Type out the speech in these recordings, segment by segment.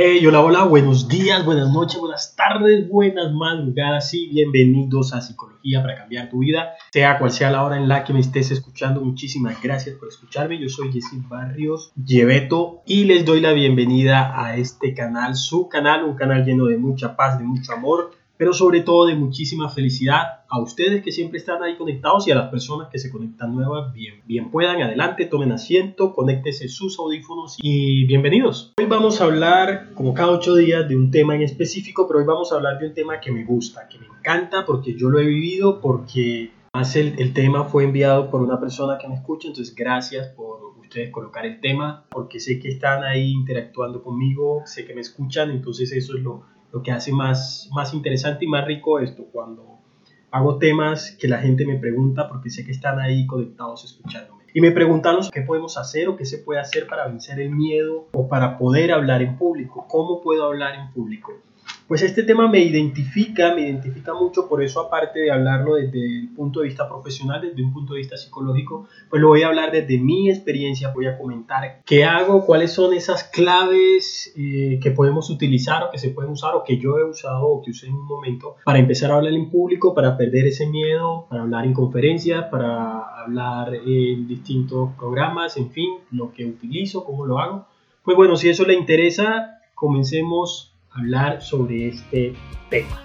Hola, hola, buenos días, buenas noches, buenas tardes, buenas madrugadas y bienvenidos a Psicología para cambiar tu vida. Sea cual sea la hora en la que me estés escuchando, muchísimas gracias por escucharme. Yo soy Jessy Barrios Lleveto y les doy la bienvenida a este canal, su canal, un canal lleno de mucha paz, de mucho amor pero sobre todo de muchísima felicidad a ustedes que siempre están ahí conectados y a las personas que se conectan nuevas, bien, bien puedan, adelante, tomen asiento, conéctense sus audífonos y bienvenidos. Hoy vamos a hablar, como cada ocho días, de un tema en específico, pero hoy vamos a hablar de un tema que me gusta, que me encanta, porque yo lo he vivido, porque el, el tema fue enviado por una persona que me escucha, entonces gracias por ustedes colocar el tema, porque sé que están ahí interactuando conmigo, sé que me escuchan, entonces eso es lo lo que hace más, más interesante y más rico esto, cuando hago temas que la gente me pregunta porque sé que están ahí conectados escuchándome. Y me preguntan qué podemos hacer o qué se puede hacer para vencer el miedo o para poder hablar en público. ¿Cómo puedo hablar en público? Pues este tema me identifica, me identifica mucho, por eso aparte de hablarlo desde el punto de vista profesional, desde un punto de vista psicológico, pues lo voy a hablar desde mi experiencia, voy a comentar qué hago, cuáles son esas claves eh, que podemos utilizar o que se pueden usar o que yo he usado o que usé en un momento para empezar a hablar en público, para perder ese miedo, para hablar en conferencias, para hablar en distintos programas, en fin, lo que utilizo, cómo lo hago. Pues bueno, si eso le interesa, comencemos hablar sobre este tema.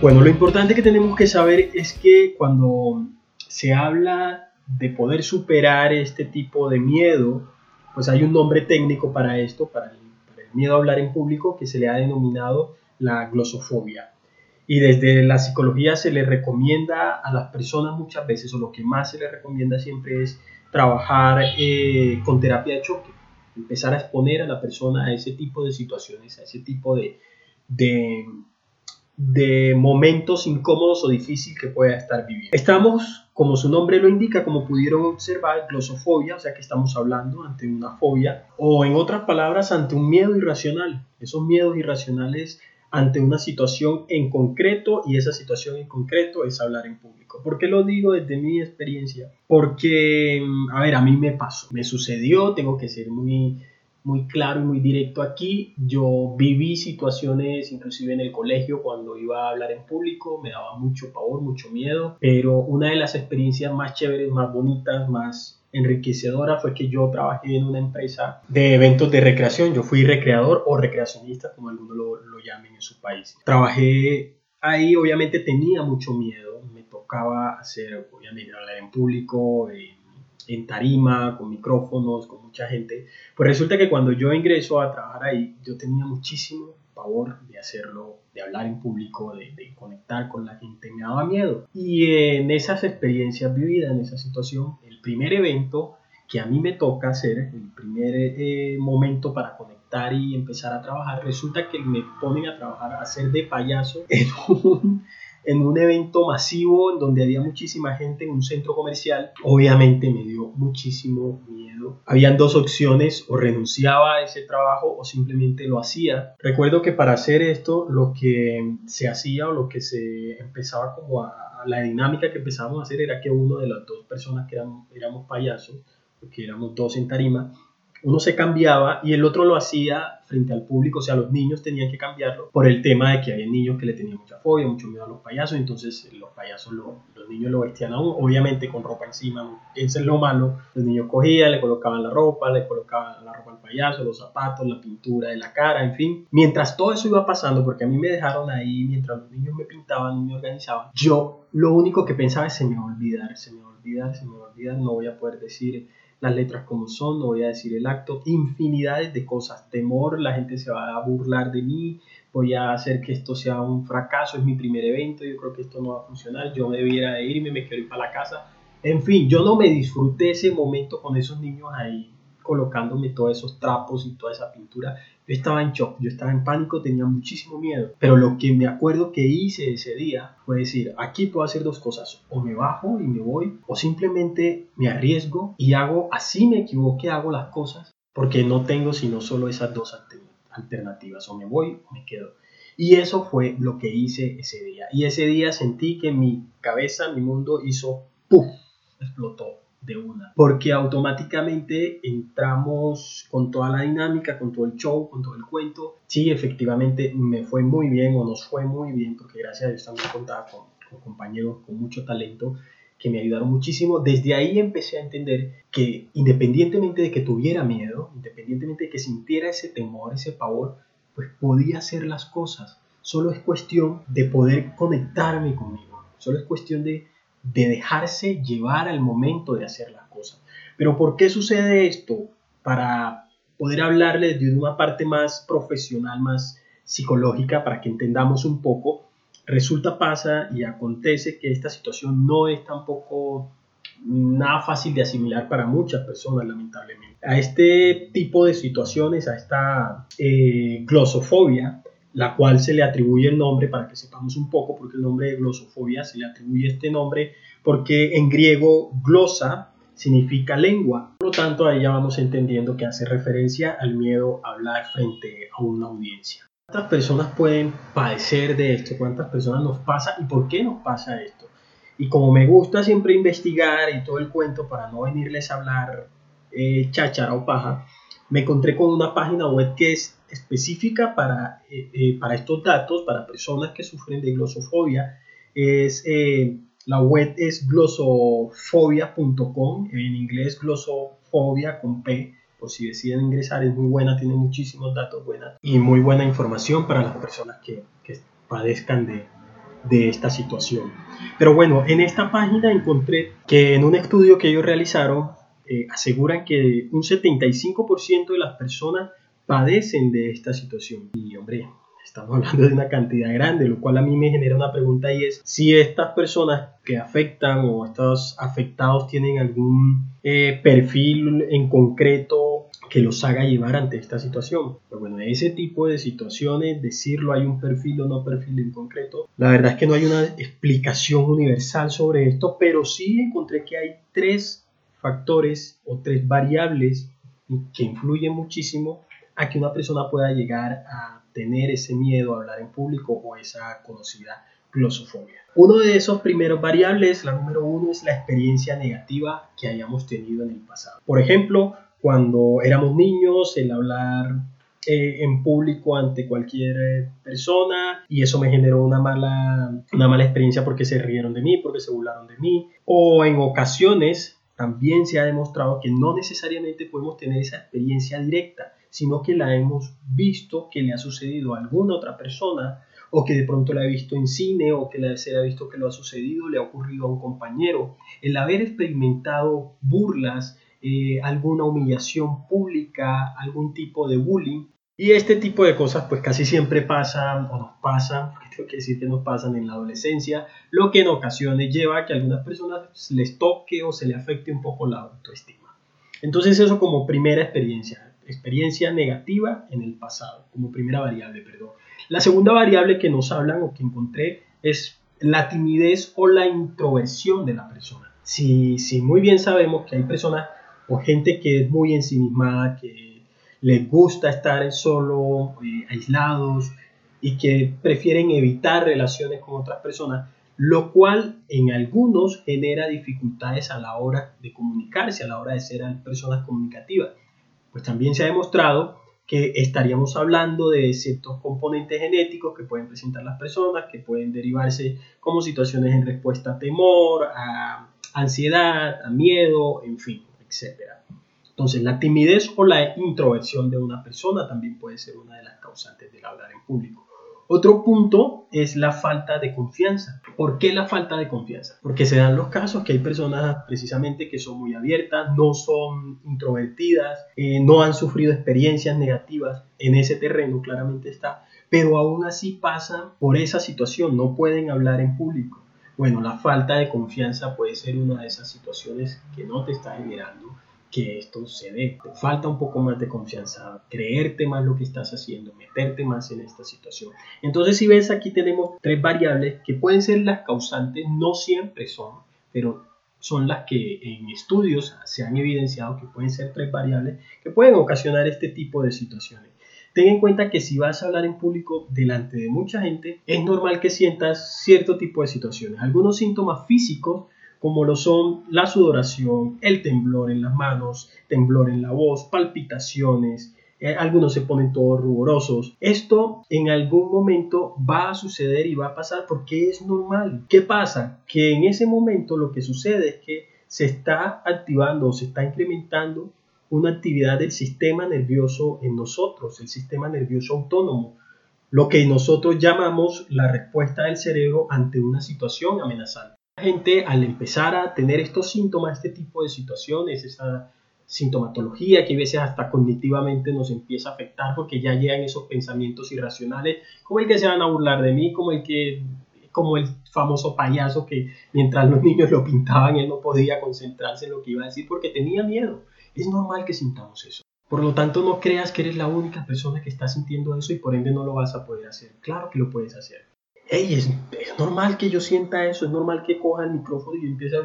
Bueno, lo importante que tenemos que saber es que cuando se habla de poder superar este tipo de miedo, pues hay un nombre técnico para esto, para el, miedo a hablar en público, que se le ha denominado la glosofobia. Y desde la psicología se le recomienda a las personas muchas veces, o lo que más se le recomienda siempre es trabajar eh, con terapia de choque empezar a exponer a la persona a ese tipo de situaciones, a ese tipo de, de, de momentos incómodos o difíciles que pueda estar viviendo. Estamos, como su nombre lo indica, como pudieron observar, glosofobia, o sea que estamos hablando ante una fobia, o en otras palabras, ante un miedo irracional. Esos miedos irracionales ante una situación en concreto y esa situación en concreto es hablar en público. ¿Por qué lo digo desde mi experiencia? Porque, mm, a ver, a mí me pasó, me sucedió, tengo que ser muy, muy claro y muy directo aquí. Yo viví situaciones, inclusive en el colegio, cuando iba a hablar en público, me daba mucho pavor, mucho miedo, pero una de las experiencias más chéveres, más bonitas, más enriquecedora fue que yo trabajé en una empresa de eventos de recreación. Yo fui recreador o recreacionista, como algunos lo, lo llamen en su país. Trabajé ahí, obviamente tenía mucho miedo. Me tocaba hacer, obviamente, hablar en público, en, en tarima, con micrófonos, con mucha gente. Pues resulta que cuando yo ingreso a trabajar ahí, yo tenía muchísimo favor de hacerlo, de hablar en público, de, conectar con la gente, me daba miedo. Y en esas experiencias vividas, en esa situación, el primer evento que a mí me toca hacer, el primer eh, momento para conectar y empezar a trabajar, resulta que me ponen a trabajar, a hacer de payaso en un, en un evento masivo en donde había muchísima gente en un centro comercial. Obviamente me dio muchísimo miedo. Habían dos opciones, o renunciaba a ese trabajo o simplemente lo hacía. Recuerdo que para hacer esto lo que se hacía o lo que se empezaba como a, la dinámica que empezábamos a hacer era que uno de las dos personas que éramos, éramos payasos, porque éramos dos en tarima, uno se cambiaba y el otro lo hacía frente al público, o sea, los niños tenían que cambiarlo por el tema de que había niños que le tenían mucha fobia, mucho miedo a los payasos, entonces los payasos, los niños lo vestían aún, obviamente con ropa encima, eso es lo malo, los niños cogían, le colocaban la ropa, le colocaban la ropa al payaso, los zapatos, la pintura de la cara, en fin. Mientras todo eso iba pasando, porque a mí me dejaron ahí, mientras los niños me pintaban y me organizaban, yo lo único que pensaba es se me va a olvidar, se me va a olvidar, se me va a olvidar, no voy a poder decir las letras como son, no voy a decir el acto, infinidades de cosas, temor, la gente se va a burlar de mí, voy a hacer que esto sea un fracaso, es mi primer evento, yo creo que esto no va a funcionar, yo debiera de irme, me quiero ir para la casa. En fin, yo no me disfruté ese momento con esos niños ahí colocándome todos esos trapos y toda esa pintura Yo estaba en shock, yo estaba en pánico, tenía muchísimo miedo. Pero lo que me acuerdo que hice ese día fue decir, aquí puedo hacer dos cosas. O me bajo y me voy, o simplemente me arriesgo y hago, así me equivoque, hago las cosas, porque no tengo sino solo esas dos alternativas. O me voy o me quedo. Y eso fue lo que hice ese día. Y ese día sentí que mi cabeza, mi mundo hizo ¡puf! explotó de una. Porque automáticamente entramos con toda la dinámica, con todo el show, con todo el cuento. Sí, efectivamente me fue muy bien o nos fue muy bien, porque gracias a Dios también contaba con, con compañeros con mucho talento que me ayudaron muchísimo. Desde ahí empecé a entender que independientemente de que tuviera miedo, independientemente de que sintiera ese temor, ese pavor, pues podía hacer las cosas. Solo es cuestión de poder conectarme conmigo. Solo es cuestión de, de dejarse llevar al momento de hacer las cosas. Pero ¿por qué sucede esto? Para poder hablarles de una parte más profesional, más psicológica, para que entendamos un poco, resulta, pasa y acontece que esta situación no es tampoco nada fácil de asimilar para muchas personas, lamentablemente. A este tipo de situaciones, a esta eh, glosofobia, la cual se le atribuye el nombre, para que sepamos un poco, porque el nombre de glosofobia se le atribuye este nombre, porque en griego glosa significa lengua. Por lo tanto, ahí ya vamos entendiendo que hace referencia al miedo a hablar frente a una audiencia. ¿Cuántas personas pueden padecer de esto? ¿Cuántas personas nos pasa y por qué nos pasa esto? Y como me gusta siempre investigar y todo el cuento para no venirles a hablar eh, cháchara o paja, me encontré con una página web que es específica para, eh, eh, para estos datos, para personas que sufren de glosofobia. Es, eh, la web es glosofobia.com, en inglés glosofobia con P, por si deciden ingresar, es muy buena, tiene muchísimos datos buenos y muy buena información para las personas que, que padezcan de, de esta situación. Pero bueno, en esta página encontré que en un estudio que ellos realizaron aseguran que un 75% de las personas padecen de esta situación. Y hombre, estamos hablando de una cantidad grande, lo cual a mí me genera una pregunta y es si estas personas que afectan o estos afectados tienen algún eh, perfil en concreto que los haga llevar ante esta situación. Pero bueno, ese tipo de situaciones, decirlo hay un perfil o no perfil en concreto, la verdad es que no hay una explicación universal sobre esto, pero sí encontré que hay tres factores o tres variables que influyen muchísimo a que una persona pueda llegar a tener ese miedo a hablar en público o esa conocida glosofobia. Uno de esos primeros variables, la número uno, es la experiencia negativa que hayamos tenido en el pasado. Por ejemplo, cuando éramos niños, el hablar eh, en público ante cualquier eh, persona y eso me generó una mala, una mala experiencia porque se rieron de mí, porque se burlaron de mí. O en ocasiones también se ha demostrado que no necesariamente podemos tener esa experiencia directa, sino que la hemos visto que le ha sucedido a alguna otra persona o que de pronto la ha visto en cine o que se ha visto que lo ha sucedido, le ha ocurrido a un compañero. El haber experimentado burlas, eh, alguna humillación pública, algún tipo de bullying. Y este tipo de cosas pues casi siempre pasan o nos pasan, porque tengo que decir que nos pasan en la adolescencia, lo que en ocasiones lleva a que a algunas personas les toque o se le afecte un poco la autoestima. Entonces eso como primera experiencia, experiencia negativa en el pasado, como primera variable, perdón. La segunda variable que nos hablan o que encontré es la timidez o la introversión de la persona. Si, si muy bien sabemos que hay personas o gente que es muy ensimismada, que les gusta estar solo, eh, aislados y que prefieren evitar relaciones con otras personas, lo cual en algunos genera dificultades a la hora de comunicarse, a la hora de ser personas comunicativas. Pues también se ha demostrado que estaríamos hablando de ciertos componentes genéticos que pueden presentar las personas, que pueden derivarse como situaciones en respuesta a temor, a ansiedad, a miedo, en fin etc. Entonces, la timidez o la introversión de una persona también puede ser una de las causantes del hablar en público. Otro punto es la falta de confianza. ¿Por qué la falta de confianza? Porque se dan los casos que hay personas precisamente que son muy abiertas, no son introvertidas, eh, no han sufrido experiencias negativas en ese terreno, claramente está, pero aún así pasan por esa situación, no pueden hablar en público. Bueno, la falta de confianza puede ser una de esas situaciones que no te está generando que esto se dé. Te falta un poco más de confianza, creerte más lo que estás haciendo, meterte más en esta situación. Entonces, si ves, aquí tenemos tres variables que pueden ser las causantes, no siempre son, pero son las que en estudios se han evidenciado que pueden ser tres variables que pueden ocasionar este tipo de situaciones. Ten en cuenta que si vas a hablar en público delante de mucha gente, es normal que sientas cierto tipo de situaciones. Algunos síntomas físicos como lo son la sudoración, el temblor en las manos, temblor en la voz, palpitaciones, eh, algunos se ponen todos ruborosos. Esto en algún momento va a suceder y va a pasar porque es normal. ¿Qué pasa? Que en ese momento lo que sucede es que se está activando o se está incrementando una actividad del sistema nervioso en nosotros, el sistema nervioso autónomo, lo que nosotros llamamos la respuesta del cerebro ante una situación amenazante. Gente al empezar a tener estos síntomas, este tipo de situaciones, esa sintomatología que a veces hasta cognitivamente nos empieza a afectar porque ya llegan esos pensamientos irracionales, como el que se van a burlar de mí, como el que como el famoso payaso que mientras los niños lo pintaban él no podía concentrarse en lo que iba a decir porque tenía miedo. Es normal que sintamos eso. Por lo tanto, no creas que eres la única persona que está sintiendo eso y por ende no lo vas a poder hacer. Claro que lo puedes hacer hey, es, normal que yo sienta eso, es normal que coja el micrófono y empiece a...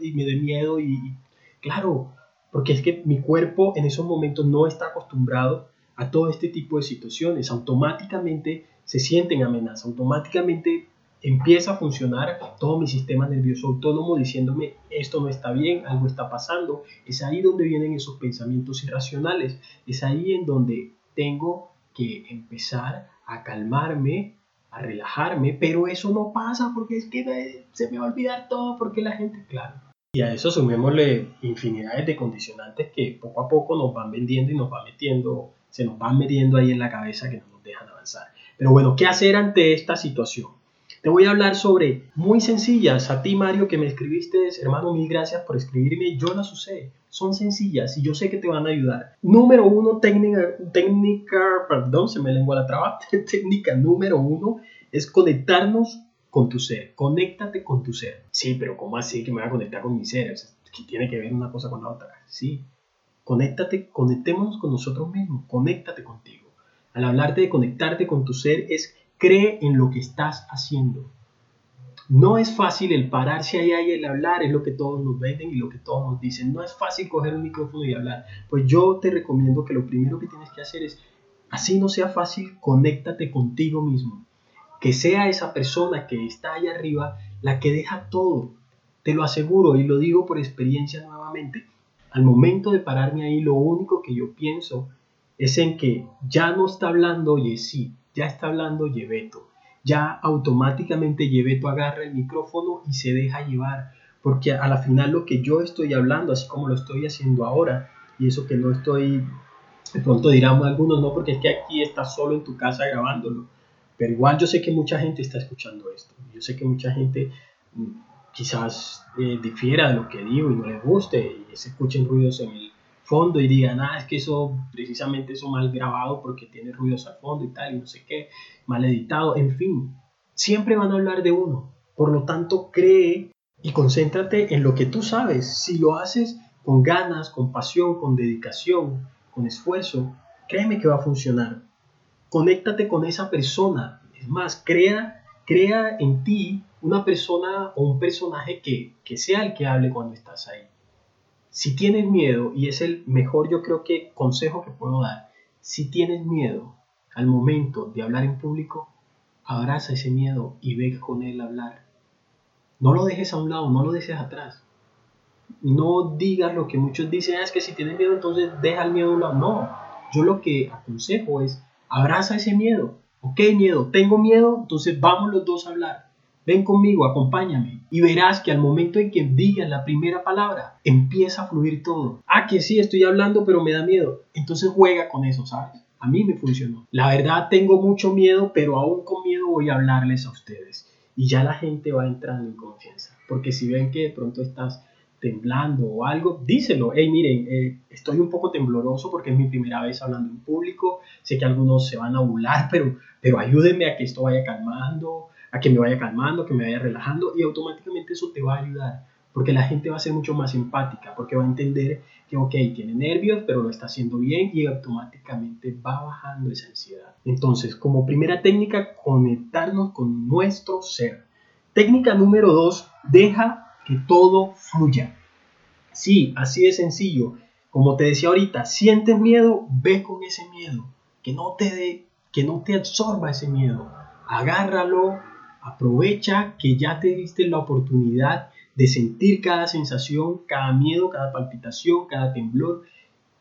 y me dé miedo y, claro, porque es que mi cuerpo en esos momentos no está acostumbrado a todo este tipo de situaciones, automáticamente se sienten amenazas, automáticamente empieza a funcionar todo mi sistema nervioso autónomo diciéndome esto no está bien, algo está pasando. Es ahí donde vienen esos pensamientos irracionales, es ahí en donde tengo que empezar a calmarme, a relajarme, pero eso no pasa porque es que se me va a olvidar todo porque la gente, claro. Y a eso sumémosle infinidades de condicionantes que poco a poco nos van vendiendo y nos van metiendo, se nos van metiendo ahí en la cabeza que no nos dejan avanzar. Pero bueno, ¿qué hacer ante esta situación? Te voy a hablar sobre muy sencillas. A ti, Mario, que me escribiste, hermano, mil gracias por escribirme. Yo las usé. Son sencillas y yo sé que te van a ayudar. Número uno, técnica, técnica perdón, se me lengua la traba. técnica número uno es conectarnos con tu ser. Conéctate con tu ser. Sí, pero ¿cómo así que me voy a conectar con mi ser? ¿Qué tiene que ver una cosa con la otra? Sí. Conéctate, conectémonos con nosotros mismos. Conéctate contigo. Al hablarte de conectarte con tu ser es Cree en lo que estás haciendo. No es fácil el pararse ahí y el hablar, es lo que todos nos venden y lo que todos nos dicen. No es fácil coger un micrófono y hablar. Pues yo te recomiendo que lo primero que tienes que hacer es, así no sea fácil, conéctate contigo mismo. Que sea esa persona que está ahí arriba la que deja todo. Te lo aseguro y lo digo por experiencia nuevamente. Al momento de pararme ahí, lo único que yo pienso es en que ya no está hablando sí ya está hablando Yebeto. Ya automáticamente Yebeto agarra el micrófono y se deja llevar. Porque a la final lo que yo estoy hablando, así como lo estoy haciendo ahora, y eso que no estoy, de pronto dirán algunos, no, porque es que aquí estás solo en tu casa grabándolo. Pero igual yo sé que mucha gente está escuchando esto. Yo sé que mucha gente mm, quizás eh, difiera de lo que digo y no le guste y se escuchen ruidos en el, fondo y digan, ah, es que eso, precisamente eso mal grabado porque tiene ruidos al fondo y tal, y no sé qué, mal editado, en fin, siempre van a hablar de uno. Por lo tanto, cree y concéntrate en lo que tú sabes. Si lo haces con ganas, con pasión, con dedicación, con esfuerzo, créeme que va a funcionar. Conéctate con esa persona. Es más, crea, crea en ti una persona o un personaje que, que sea el que hable cuando estás ahí. Si tienes miedo, y es el mejor yo creo que consejo que puedo dar, si tienes miedo al momento de hablar en público, abraza ese miedo y ve con él hablar. No lo dejes a un lado, no lo dejes atrás. No digas lo que muchos dicen, ah, es que si tienes miedo entonces deja el miedo a un lado. No, yo lo que aconsejo es abraza ese miedo. Ok, miedo, tengo miedo, entonces vamos los dos a hablar. Ven conmigo, acompáñame y verás que al momento en que digas la primera palabra, empieza a fluir todo. Ah, que sí, estoy hablando, pero me da miedo. Entonces juega con eso, ¿sabes? A mí me funcionó. La verdad tengo mucho miedo, pero aún con miedo voy a hablarles a ustedes. Y ya la gente va entrando en confianza. Porque si ven que de pronto estás temblando o algo, díselo. Hey, miren, eh, estoy un poco tembloroso porque es mi primera vez hablando en público. Sé que algunos se van a burlar, pero, pero ayúdenme a que esto vaya calmando a que me vaya calmando, que me vaya relajando y automáticamente eso te va a ayudar. porque la gente va a ser mucho más empática, porque va a entender que, ok, tiene nervios, pero lo está haciendo bien y automáticamente va bajando esa ansiedad. Entonces, como primera técnica, conectarnos con nuestro ser. Técnica número dos, deja que todo fluya. Sí, así de sencillo. Como te decía ahorita, sientes miedo, ve con ese miedo. Que no te, de, que no te absorba ese miedo. Agárralo, aprovecha que ya te diste la oportunidad de sentir cada sensación, cada miedo, cada palpitación, cada temblor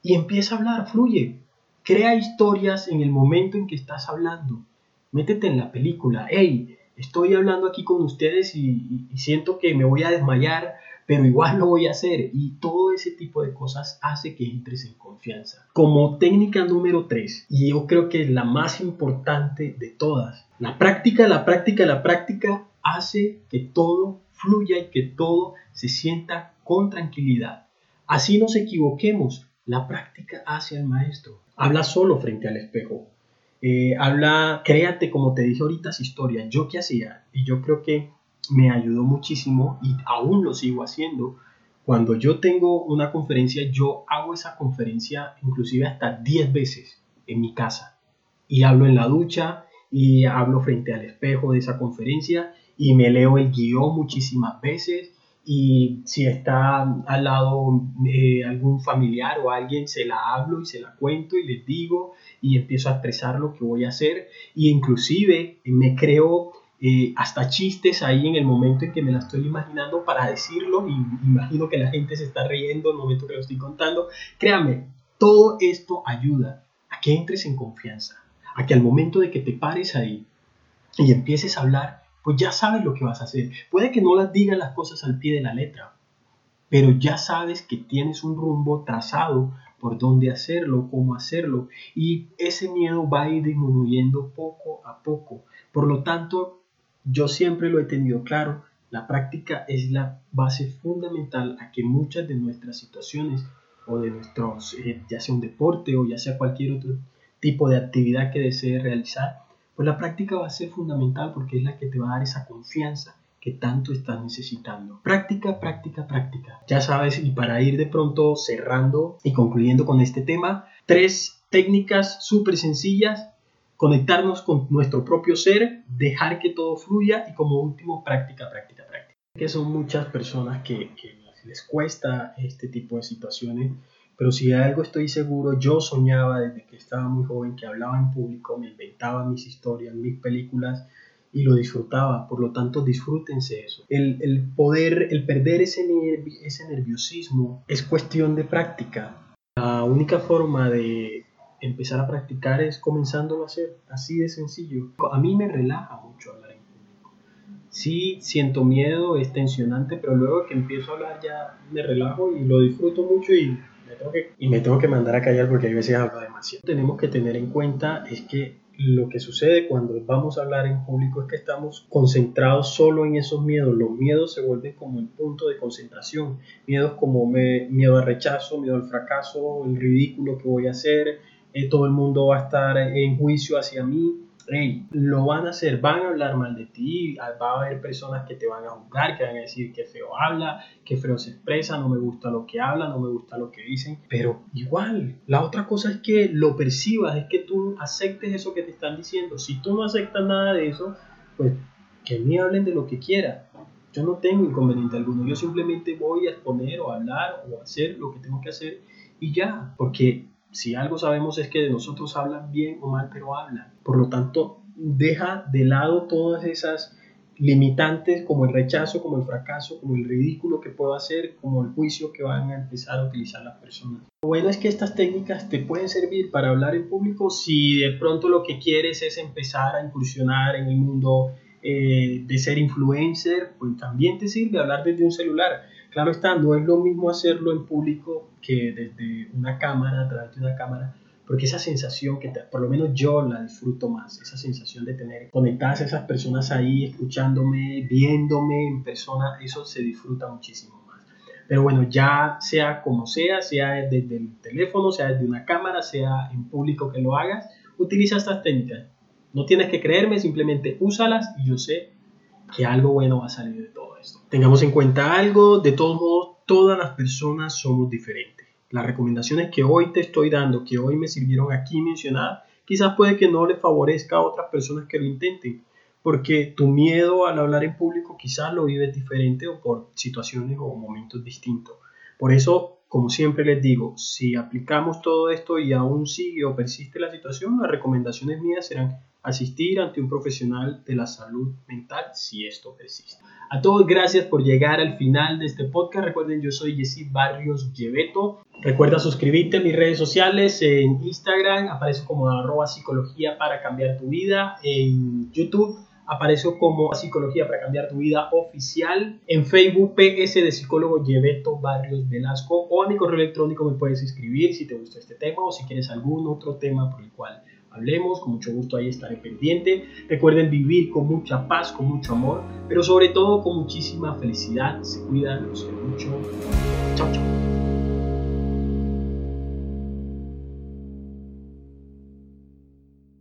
y empieza a hablar, fluye. Crea historias en el momento en que estás hablando. Métete en la película. Hey, estoy hablando aquí con ustedes y, y, siento que me voy a desmayar, pero igual lo voy a hacer. Y todo ese tipo de cosas hace que entres en confianza. Como técnica número 3, y yo creo que es la más importante de todas, la práctica, la práctica, la práctica hace que todo fluya y que todo se sienta con tranquilidad. Así nos equivoquemos. La práctica hace al maestro. Habla solo frente al espejo. Eh, habla, créate, como te dije ahorita, esa historia. Yo qué hacía, y yo creo que me ayudó muchísimo y aún lo sigo haciendo. Cuando yo tengo una conferencia, yo hago esa conferencia inclusive hasta 10 veces en mi casa. Y hablo en la ducha y hablo frente al espejo de esa conferencia y me leo el guion muchísimas veces y si está al lado eh, algún familiar o alguien, se la hablo y se la cuento y les digo y empiezo a expresar lo que voy a hacer y inclusive me creo eh, hasta chistes ahí en el momento en que me la estoy imaginando para decirlo y imagino que la gente se está riendo en el momento que lo estoy contando. Créame, todo esto ayuda a que entres en confianza, a que al momento de que te pares ahí y empieces a hablar, pues ya sabes lo que vas a hacer. Puede que no las digas las cosas al pie de la letra, pero ya sabes que tienes un rumbo trazado por dónde hacerlo, cómo hacerlo, y ese miedo va a ir disminuyendo poco a poco. Por lo tanto, yo siempre lo he tenido claro, la práctica es la base fundamental a que muchas de nuestras situaciones o de nuestros, eh, ya sea un deporte o ya sea cualquier otro tipo de actividad que desee realizar, pues la práctica va a ser fundamental porque es la que te va a dar esa confianza que tanto estás necesitando. Práctica, práctica, práctica. Ya sabes, y para ir de pronto cerrando y concluyendo con este tema, tres técnicas súper sencillas. Conectarnos con nuestro propio ser, dejar que todo fluya y como último, práctica, práctica, práctica. Que son muchas personas que, que les cuesta este tipo de situaciones pero si de algo estoy seguro, yo soñaba desde que estaba muy joven que hablaba en público, me inventaba mis historias, mis películas y lo disfrutaba. Por lo tanto, disfrútense eso. El, el poder, el perder ese, ese nerviosismo es cuestión de práctica. La única forma de empezar a practicar es comenzándolo a hacer, así de sencillo. A mí me relaja mucho hablar en público. Sí, siento miedo, es tensionante, pero luego que empiezo a hablar ya me relajo y lo disfruto mucho y y me tengo que mandar a callar porque a veces hablo demasiado. Tenemos que tener en cuenta es que lo que sucede cuando vamos a hablar en público es que estamos concentrados solo en esos miedos. Los miedos se vuelven como el punto de concentración. Miedos como miedo al rechazo, miedo al fracaso, el ridículo que voy a hacer, eh, todo el mundo va a estar en juicio hacia mí hey, lo van a hacer, van a hablar mal de ti, va a haber personas que te van a juzgar, que van a decir que feo habla, que feo se expresa, no me gusta lo que habla, no me gusta lo que dicen, pero igual, la otra cosa es que lo percibas, es que tú aceptes eso que te están diciendo. Si tú no aceptas nada de eso, pues que me hablen de lo que quiera. Yo no tengo inconveniente alguno, yo simplemente voy a exponer o hablar o hacer lo que tengo que hacer y ya, porque si algo sabemos es que de nosotros hablan bien o mal, pero hablan. Por lo tanto, deja de lado todas esas limitantes como el rechazo, como el fracaso, como el ridículo que puedo hacer, como el juicio que van a empezar a utilizar las personas. Lo bueno es que estas técnicas te pueden servir para hablar en público si de pronto lo que quieres es empezar a incursionar en el mundo eh, de ser influencer, pues también te sirve hablar desde un celular. Claro está, no es lo mismo hacerlo en público que desde una cámara, a través de una cámara, porque esa sensación que por lo menos yo la disfruto más, esa sensación de tener conectadas a esas personas ahí, escuchándome, viéndome en persona, eso se disfruta muchísimo más. Pero bueno, ya sea como sea, sea desde el teléfono, sea desde una cámara, sea en público que lo hagas, utiliza estas técnicas. No tienes que creerme, simplemente úsalas y yo sé que algo bueno va a salir de todo esto. Tengamos en cuenta algo, de todos modos, todas las personas somos diferentes. Las recomendaciones que hoy te estoy dando, que hoy me sirvieron aquí mencionar, quizás puede que no le favorezca a otras personas que lo intenten, porque tu miedo al hablar en público quizás lo vives diferente o por situaciones o momentos distintos. Por eso como siempre les digo, si aplicamos todo esto y aún sigue o persiste la situación, las recomendaciones mías serán asistir ante un profesional de la salud mental si esto persiste. A todos gracias por llegar al final de este podcast. Recuerden, yo soy Jessy Barrios Lleveto. Recuerda suscribirte a mis redes sociales. En Instagram aparece como arroba psicología para cambiar tu vida. En YouTube apareció como Psicología para Cambiar tu Vida oficial. En Facebook, PS de psicólogo Lleveto Barrios Velasco. O a mi correo electrónico me puedes escribir si te gustó este tema o si quieres algún otro tema por el cual hablemos. Con mucho gusto ahí estaré pendiente. Recuerden vivir con mucha paz, con mucho amor, pero sobre todo con muchísima felicidad. Se cuidan, los quiero mucho. Chao, chao.